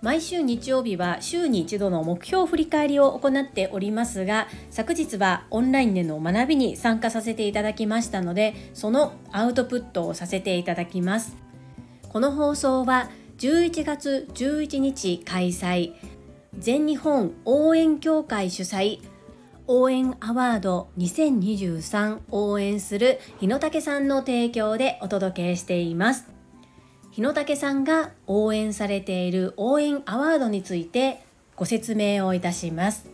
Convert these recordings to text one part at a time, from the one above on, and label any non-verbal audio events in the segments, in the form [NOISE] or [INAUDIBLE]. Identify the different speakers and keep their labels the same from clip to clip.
Speaker 1: 毎週日曜日は週に一度の目標振り返りを行っておりますが昨日はオンラインでの学びに参加させていただきましたのでそのアウトプットをさせていただきます。この放送は11月11日開催。全日本応援協会主催。応援アワード2023応援する日野武さんの提供でお届けしています。日野武さんが応援されている応援アワードについてご説明をいたします。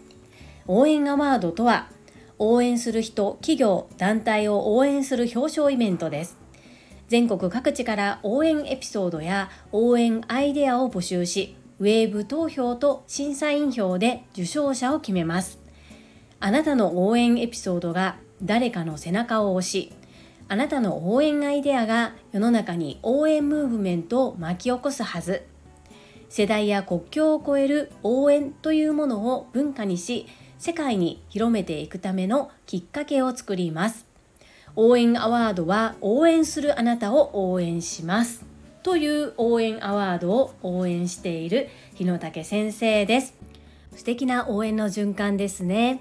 Speaker 1: 応援アワードとは応援する人企業団体を応援する表彰イベントです。全国各地から応援エピソードや応援アイデアを募集しウェーブ投票と審査員票で受賞者を決めます。あなたの応援エピソードが誰かの背中を押しあなたの応援アイデアが世の中に応援ムーブメントを巻き起こすはず。世代や国境を超える応援というものを文化にし世界に広めていくためのきっかけを作ります。応援アワードは応援するあなたを応援します。という応援アワードを応援している日野武先生です。素敵な応援の循環ですね。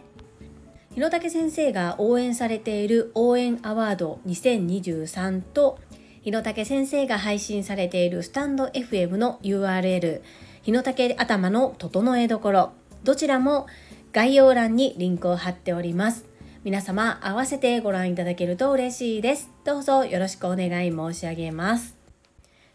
Speaker 1: 日野武先生が応援されている応援アワード2023と日野武先生が配信されているスタンド FM の URL 日野武頭の整えどころどちらも概要欄にリンクを貼っております。皆様合わせてご覧いただけると嬉しいです。どうぞよろしくお願い申し上げます。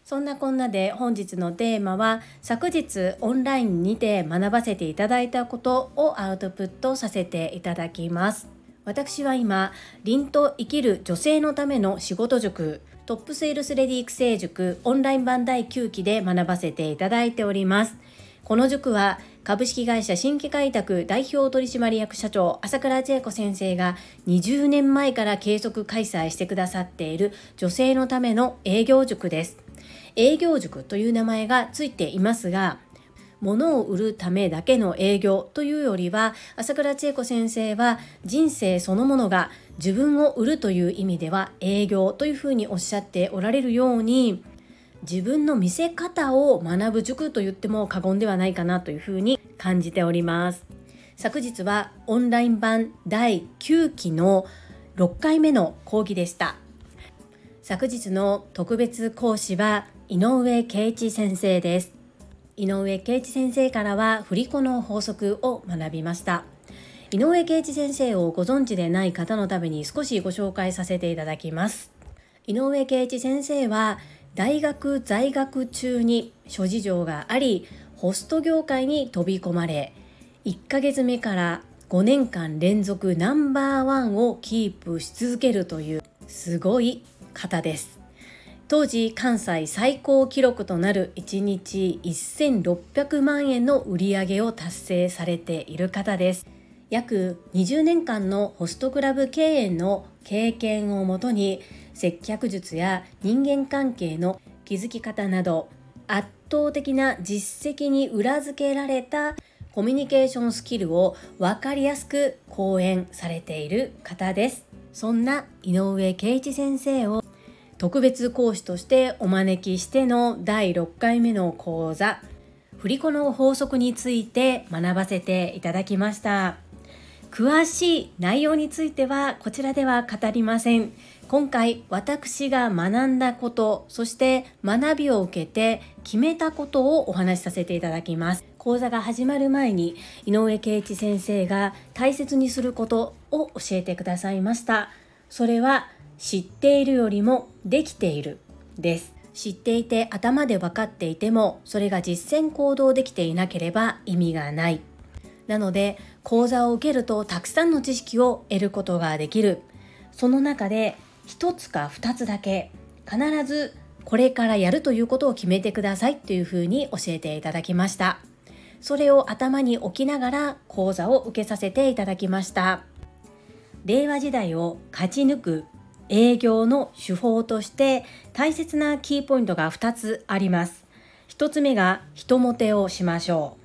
Speaker 1: そんなこんなで本日のテーマは昨日オンラインにて学ばせていただいたことをアウトプットさせていただきます。私は今、凛と生きる女性のための仕事塾トップセールスレディ育成塾オンライン版第9期で学ばせていただいております。この塾は株式会社新規開拓代表取締役社長朝倉千恵子先生が20年前から継続開催してくださっている女性のための営業塾です。営業塾という名前がついていますが物を売るためだけの営業というよりは朝倉千恵子先生は人生そのものが自分を売るという意味では営業というふうにおっしゃっておられるように自分の見せ方を学ぶ塾と言っても過言ではないかなというふうに感じております。昨日はオンライン版第9期の6回目の講義でした。昨日の特別講師は井上圭一先生です。井上圭一先生からは振り子の法則を学びました。井上圭一先生をご存知でない方のために少しご紹介させていただきます。井上圭一先生は大学在学中に諸事情がありホスト業界に飛び込まれ1ヶ月目から5年間連続ナンバーワンをキープし続けるというすごい方です。当時関西最高記録となる1日1600万円の売り上げを達成されている方です。約20年間のホストクラブ経営の経験をもとに接客術や人間関係の築き方など圧倒的な実績に裏付けられたコミュニケーションスキルを分かりやすく講演されている方です。そんな井上圭一先生を特別講師としてお招きしての第6回目の講座振り子の法則について学ばせていただきました。詳しい内容についてはこちらでは語りません。今回私が学んだことそして学びを受けて決めたことをお話しさせていただきます。講座が始まる前に井上圭一先生が大切にすることを教えてくださいました。それは知っているよりもできているです。知っていて頭で分かっていてもそれが実践行動できていなければ意味がない。なので講座を受けるとたくさんの知識を得ることができる。その中で一つか二つだけ必ずこれからやるということを決めてくださいというふうに教えていただきました。それを頭に置きながら講座を受けさせていただきました。令和時代を勝ち抜く営業の手法として大切なキーポイントが2つあります。1つ目が人もてをしましょ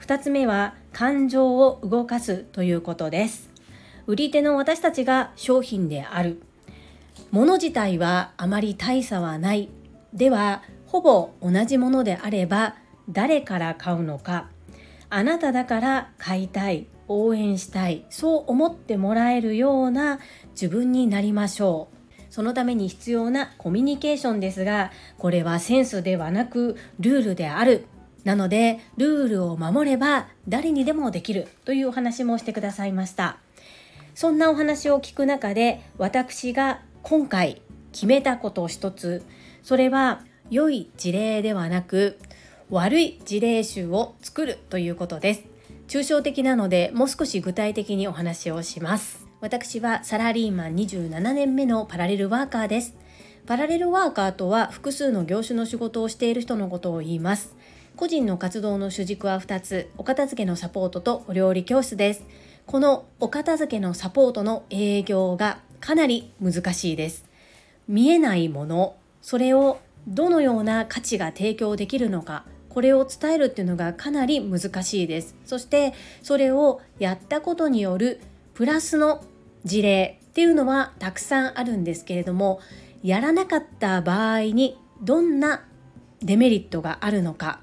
Speaker 1: う。2つ目は感情を動かすということです。売り手の私たちが商品である。物自体はあまり大差はない。ではほぼ同じものであれば誰から買うのかあなただから買いたい応援したいそう思ってもらえるような自分になりましょう。そのために必要なコミュニケーションですがこれはセンスではなくルールである。なのでルールを守れば誰にでもできるというお話もしてくださいました。そんなお話を聞く中で私が今回決めたことを一つそれは良い事例ではなく悪い事例集を作るということです。抽象的なのでもう少し具体的にお話をします。私はサラリーマン27年目のパラレルワーカーです。パラレルワーカーとは複数の業種の仕事をしている人のことを言います。個人の活動の主軸は2つお片付けのサポートとお料理教室です。このお片付けのサポートの営業がかなり難しいです。見えないものそれをどのような価値が提供できるのかこれを伝えるっていうのがかなり難しいです。そしてそれをやったことによるプラスの事例っていうのはたくさんあるんですけれどもやらなかった場合にどんなデメリットがあるのか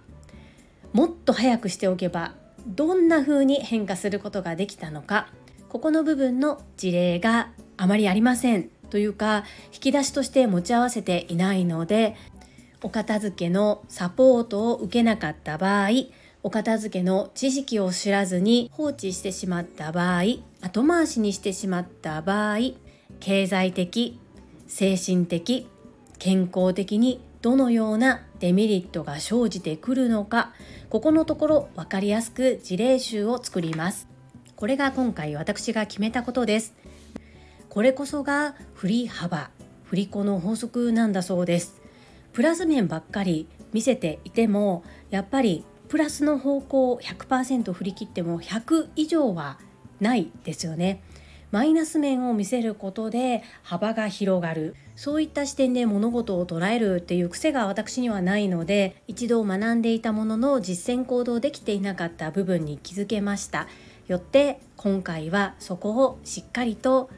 Speaker 1: もっと早くしておけばどんな風に変化することができたのかここの部分の事例があまりありませんというか引き出しとして持ち合わせていないのでお片付けのサポートを受けなかった場合お片付けの知識を知らずに放置してしまった場合後回しにしてしまった場合経済的精神的健康的にどのようなデメリットが生じてくるのかここのところ分かりやすく事例集を作ります。これが今回私が決めたことです。これこそが振り幅振り子の法則なんだそうです。プラス面ばっかり見せていてもやっぱりプラスの方向を100%振り切っても100以上はないですよね。マイナス面を見せることで幅が広がる。そういった視点で物事を捉えるっていう癖が私にはないので一度学んでいたものの実践行動できていなかった部分に気づけました。よって今回はそこをしっかりと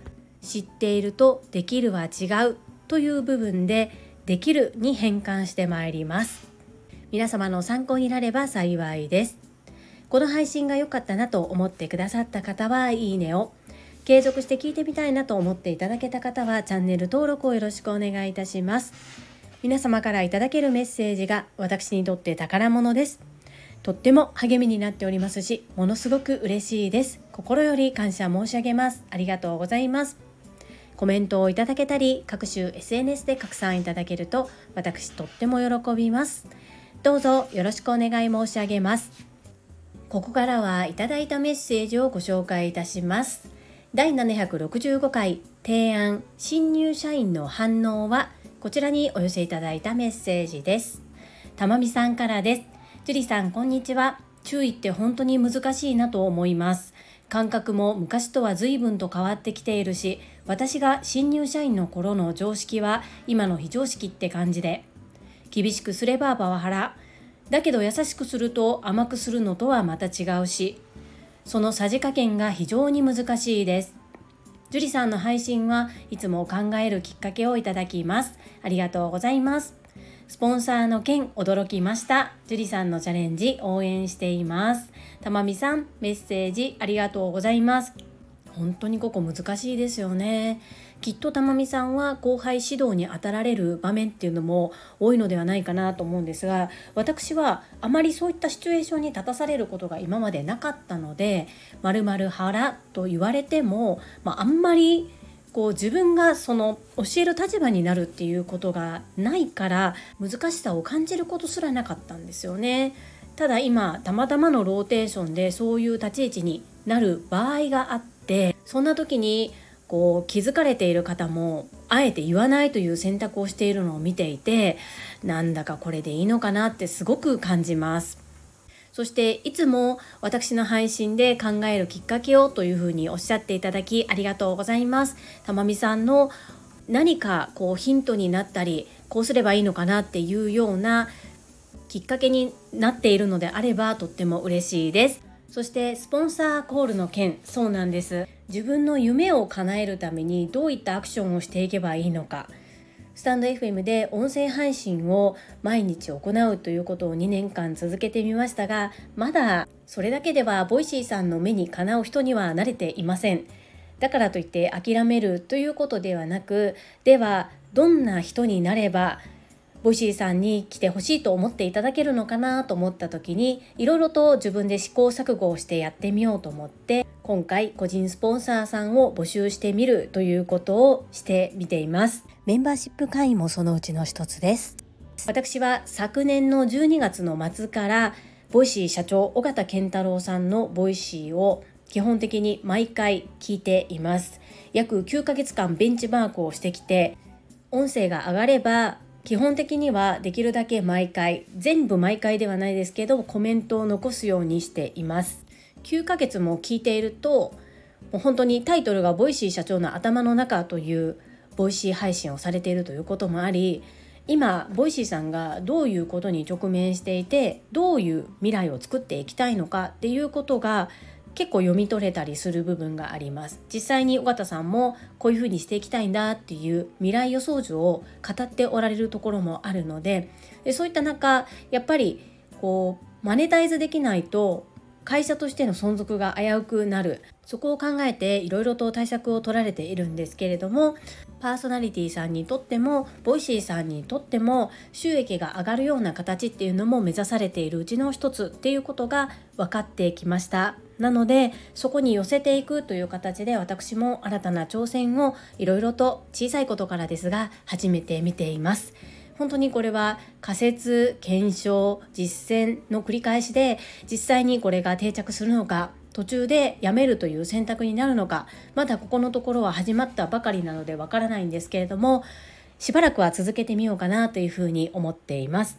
Speaker 1: 知っているとできるは違うという部分でできるに変換してまいります。皆様の参考になれば幸いです。この配信が良かったなと思ってくださった方はいいねを。継続して聞いてみたいなと思っていただけた方はチャンネル登録をよろしくお願いいたします。皆様からいただけるメッセージが私にとって宝物です。とっても励みになっておりますしものすごく嬉しいです。心より感謝申し上げます。ありがとうございます。コメントをいただけたり各種 SNS で拡散いただけると私とっても喜びます。どうぞよろしくお願い申し上げます。ここからはいただいたメッセージをご紹介いたします。第765回提案新入社員の反応はこちらにお寄せいただいたメッセージです。たまみさんからです。樹里さんこんにちは。注意って本当に難しいなと思います。感覚も昔とは随分と変わってきているし私が新入社員の頃の常識は今の非常識って感じで厳しくすればパワハラ。だけど優しくすると甘くするのとはまた違うしそのさじ加減が非常に難しいです。樹里さんの配信はいつも考えるきっかけをいただきます。ありがとうございます。スポンサーの件驚きました。樹里さんのチャレンジ応援しています。たまみさんメッセージありがとうございます。本当にここ難しいですよね。きっとたまみさんは後輩指導に当たられる場面っていうのも多いのではないかなと思うんですが私はあまりそういったシチュエーションに立たされることが今までなかったので「まる腹」と言われても、まあ、あんまりこう自分がその教える立場になるっていうことがないから難しさを感じることすらなかったんですよね。ただ今たまたまのローテーションでそういう立ち位置になる場合があってそんな時にこう気づかれている方もあえて言わないという選択をしているのを見ていてなんだかこれでいいのかなってすごく感じます。そしていつも私の配信で考えるきっかけをというふうにおっしゃっていただきありがとうございます。たまみさんの何かこうヒントになったりこうすればいいのかなっていうようなきっかけになっているのであればとっても嬉しいです。そしてスポンサーコールの件そうなんです自分の夢を叶えるためにどういったアクションをしていけばいいのかスタンド FM で音声配信を毎日行うということを2年間続けてみましたがまだそれだけではボイシーさんの目にかなう人にはなれていません。だからといって諦めるということではなくではどんな人になればボイシーさんに来てほしいと思っていただけるのかなと思った時にいろいろと自分で試行錯誤をしてやってみようと思って今回個人スポンサーさんを募集してみるということをしてみています。メンバーシップ会員もそのうちの一つです。私は昨年の12月の末からボイシー社長緒方憲太郎さんのボイシーを基本的に毎回聞いています。約9ヶ月間ベンチマークをしてきて音声が上がれば基本的にはできるだけ毎回全部毎回ではないですけどコメントを残すようにしています。9ヶ月も聞いているともう本当にタイトルがボイシー社長の頭の中というボイシー配信をされているということもあり今ボイシーさんがどういうことに直面していてどういう未来を作っていきたいのかっていうことが結構読み取れたりする部分があります。実際に緒方さんもこういうふうにしていきたいんだっていう未来予想図を語っておられるところもあるのででそういった中やっぱりこうマネタイズできないと会社としての存続が危うくなる。そこを考えていろいろと対策を取られているんですけれどもパーソナリティさんにとってもボイシーさんにとっても収益が上がるような形っていうのも目指されているうちの一つっていうことが分かってきました。なのでそこに寄せていくという形で私も新たな挑戦をいろいろと小さいことからですが始めてみています。本当にこれは仮説検証実践の繰り返しで実際にこれが定着するのか途中でやめるという選択になるのかまだここのところは始まったばかりなのでわからないんですけれどもしばらくは続けてみようかなというふうに思っています。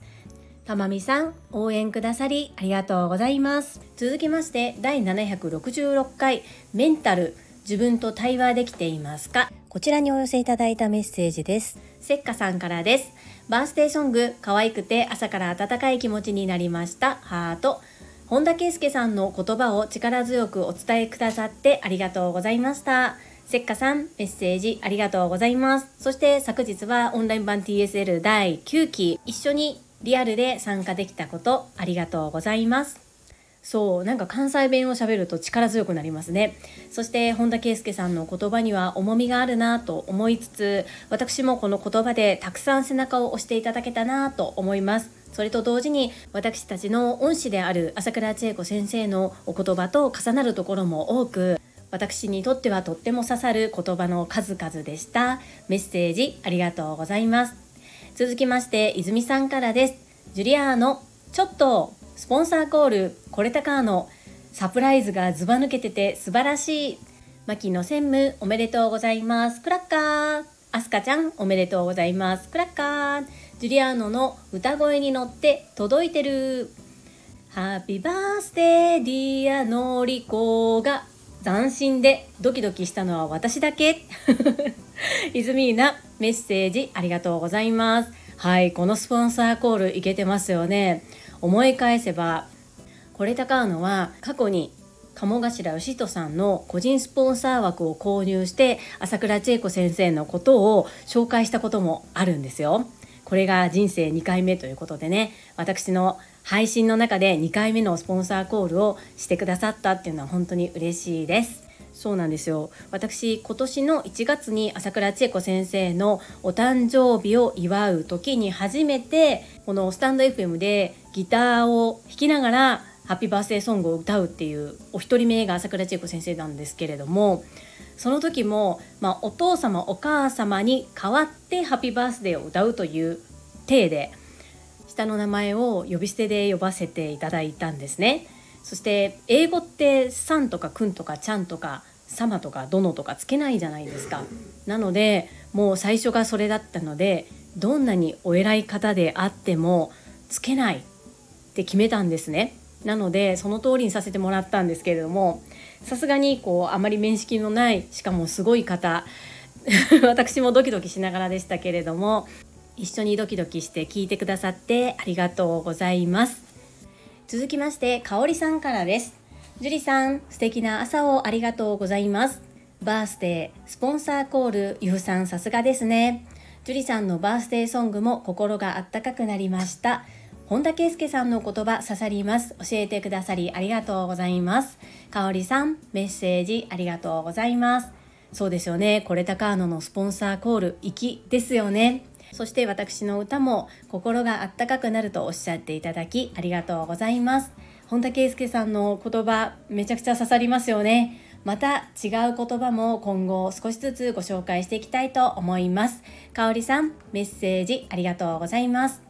Speaker 1: たまみさん、応援くださりありがとうございます。続きまして、第766回、メンタル、自分と対話できていますか？こちらにお寄せいただいたメッセージです。せっかさんからです。バースデーソング、可愛くて朝から温かい気持ちになりました。ハート。本田圭佑さんの言葉を力強くお伝えくださってありがとうございました。せっかさん、メッセージありがとうございます。そして昨日はオンライン版 TSL 第9期、一緒にリアルで参加できたことありがとうございます。そうなんか関西弁をしゃべると力強くなりますねそして本田圭佑さんの言葉には重みがあるなと思いつつ私もこの言葉でたくさん背中を押していただけたなと思いますそれと同時に私たちの恩師である朝倉千恵子先生のお言葉と重なるところも多く私にとってはとっても刺さる言葉の数々でした。メッセージありがとうございます。続きまして泉さんからです。ジュリアーノちょっとスポンサーコールこれたかーのサプライズがずば抜けてて素晴らしい。牧野専務おめでとうございます。クラッカー。アスカちゃんおめでとうございます。クラッカー。ジュリアーノの歌声に乗って届いてる。ハッピーバースデーディアノリコが斬新でドキドキしたのは私だけ。イズミーナメッセージありがとうございます。はいこのスポンサーコールいけてますよね。思い返せばこれ高のは過去に鴨頭義人さんの個人スポンサー枠を購入して朝倉千恵子先生のことを紹介したこともあるんですよ。これが人生2回目ということでね私の配信の中で2回目のスポンサーコールをしてくださったっていうのは本当に嬉しいです。そうなんですよ私今年の1月に朝倉千恵子先生のお誕生日を祝う時に初めてこのスタンド FM でギターを弾きながらハッピーバースデーソングを歌うっていうお一人目が朝倉千恵子先生なんですけれどもその時も、まあ、お父様お母様に代わってハッピーバースデーを歌うという体で下の名前を呼び捨てで呼ばせていただいたんですね。そして英語って「さん」とか「くん」とか「ちゃん」とか「様」とか「殿」とかつけないじゃないですか。なのでもう最初がそれだったのでどんなにお偉い方であってもつけないって決めたんですね。なのでその通りにさせてもらったんですけれどもさすがにこうあまり面識のないしかもすごい方 [LAUGHS] 私もドキドキしながらでしたけれども一緒にドキドキして聞いてくださってありがとうございます。続きまして、かおりさんからです。樹里さん、素敵な朝をありがとうございます。バースデー、スポンサーコール、ゆうさんさすがですね。樹里さんのバースデーソングも心があったかくなりました本田圭佑さんの言葉刺さります。教えてくださりありがとうございます。かおりさんメッセージありがとうございます。そうですよね。これたカーノのスポンサーコール粋ですよね。そして私の歌も心があったかくなるとおっしゃっていただきありがとうございます。本田圭佑さんの言葉めちゃくちゃ刺さりますよね。また違う言葉も今後少しずつご紹介していきたいと思います。かおりさんメッセージありがとうございます。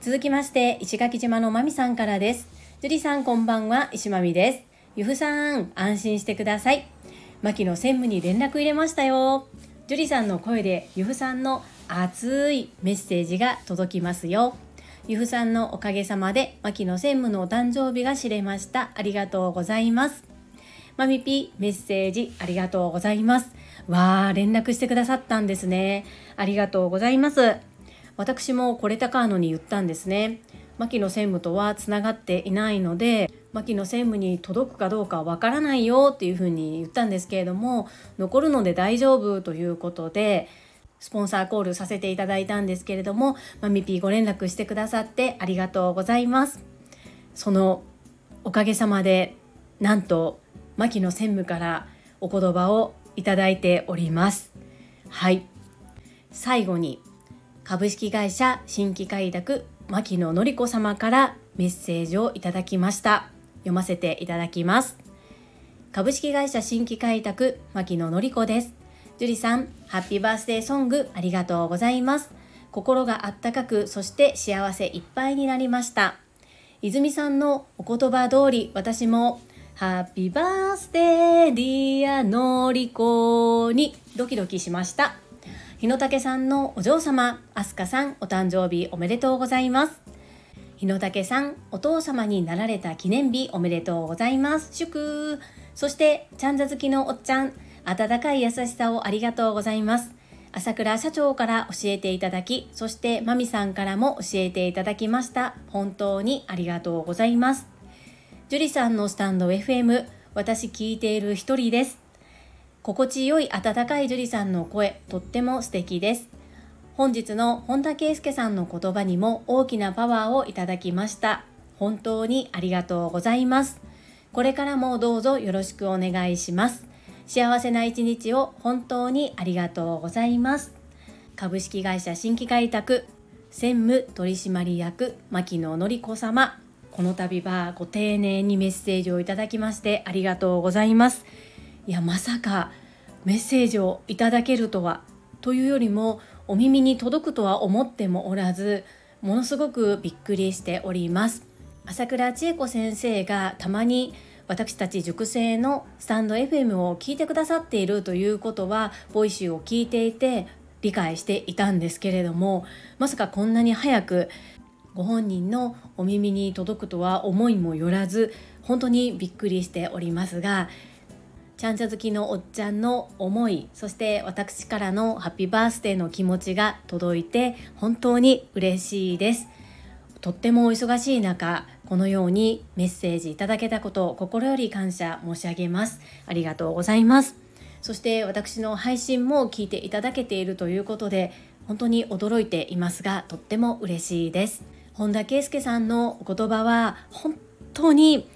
Speaker 1: 続きまして石垣島のまみさんからです。樹里さんこんばんは。石まみです。ゆふさん安心してください。牧野専務に連絡入れましたよ。樹里さんの声でゆふさんの熱いメッセージが届きますよ。ゆふさんのおかげさまで牧野専務のお誕生日が知れました。ありがとうございます。まみぴメッセージありがとうございます。わー連絡してくださったんですね。ありがとうございます。私もこれたかのに言ったんですね牧野専務とはつながっていないので牧野専務に届くかどうかわからないよっていうふうに言ったんですけれども残るので大丈夫ということでスポンサーコールさせていただいたんですけれども、まみぴーご連絡してくださってありがとうございます。そのおかげさまで、なんと、牧野専務からお言葉をいただいております。はい。最後に、株式会社新規開拓牧野の子様からメッセージをいただきました。読ませていただきます。株式会社新規開拓牧野の子です。樹里さん、ハッピーバースデーソングありがとうございます。心があったかく、そして幸せいっぱいになりました。泉さんのお言葉通り、私も、ハッピーバースデーディアのりこにドキドキしました。日野武さんのお嬢様、アスカさん、お誕生日おめでとうございます。日野武さん、お父様になられた記念日おめでとうございます。祝そして、ちゃんざ好きのおっちゃん、温かい優しさをありがとうございます。朝倉社長から教えていただき、そしてまみさんからも教えていただきました。本当にありがとうございます。樹里さんのスタンド FM、私聞いている一人です。心地よい温かい樹里さんの声、とっても素敵です。本日の本田圭佑さんの言葉にも大きなパワーをいただきました。本当にありがとうございます。これからもどうぞよろしくお願いします。幸せな一日を本当にありがとうございます株式会社新規開拓専務取締役牧野の子様この度はご丁寧にメッセージをいただきましてありがとうございますいやまさかメッセージをいただけるとはというよりもお耳に届くとは思ってもおらずものすごくびっくりしております。朝倉千恵子先生がたまに私たち塾生のスタンド FM を聞いてくださっているということはボイシーを聞いていて理解していたんですけれどもまさかこんなに早くご本人のお耳に届くとは思いもよらず本当にびっくりしておりますがちゃんちゃ好きのおっちゃんの思いそして私からのハッピーバースデーの気持ちが届いて本当に嬉しいです。とってもお忙しい中このようにメッセージいただけたことを心より感謝申し上げます。ありがとうございます。そして私の配信も聞いていただけているということで本当に驚いていますがとっても嬉しいです。本田圭佑さんのお言葉は本当に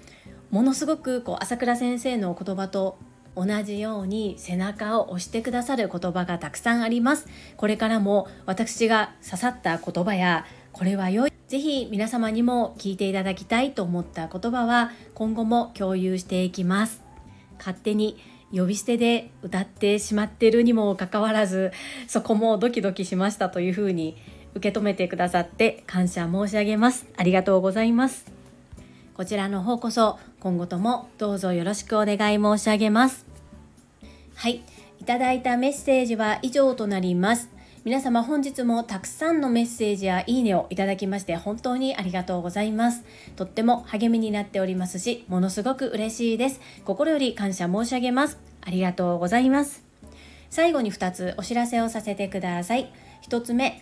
Speaker 1: ものすごくこう朝倉先生のお言葉と同じように背中を押してくださる言葉がたくさんありますこれからも私が刺さった言葉やこれは良いぜひ皆様にも聞いていただきたいと思った言葉は今後も共有していきます。勝手に呼び捨てで歌ってしまってるにもかかわらずそこもドキドキしましたというふうに受け止めてくださって感謝申し上げます。ありがとうございます。こちらの方こそ今後ともどうぞよろしくお願い申し上げます。はい、いただいたメッセージは以上となります。皆様本日もたくさんのメッセージやいいねをいただきまして本当にありがとうございます。とっても励みになっておりますし、ものすごく嬉しいです。心より感謝申し上げます。ありがとうございます。最後に2つお知らせをさせてください。1つ目、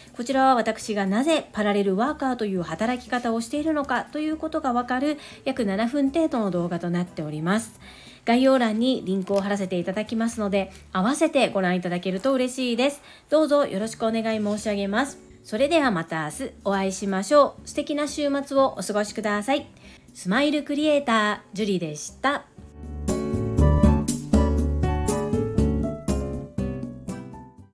Speaker 1: こちらは私がなぜパラレルワーカーという働き方をしているのかということがわかる約7分程度の動画となっております。概要欄にリンクを貼らせていただきますので合わせてご覧いただけると嬉しいです。どうぞよろしくお願い申し上げます。それではまた明日お会いしましょう。素敵な週末をお過ごしください。スマイルクリエイタージュリでした。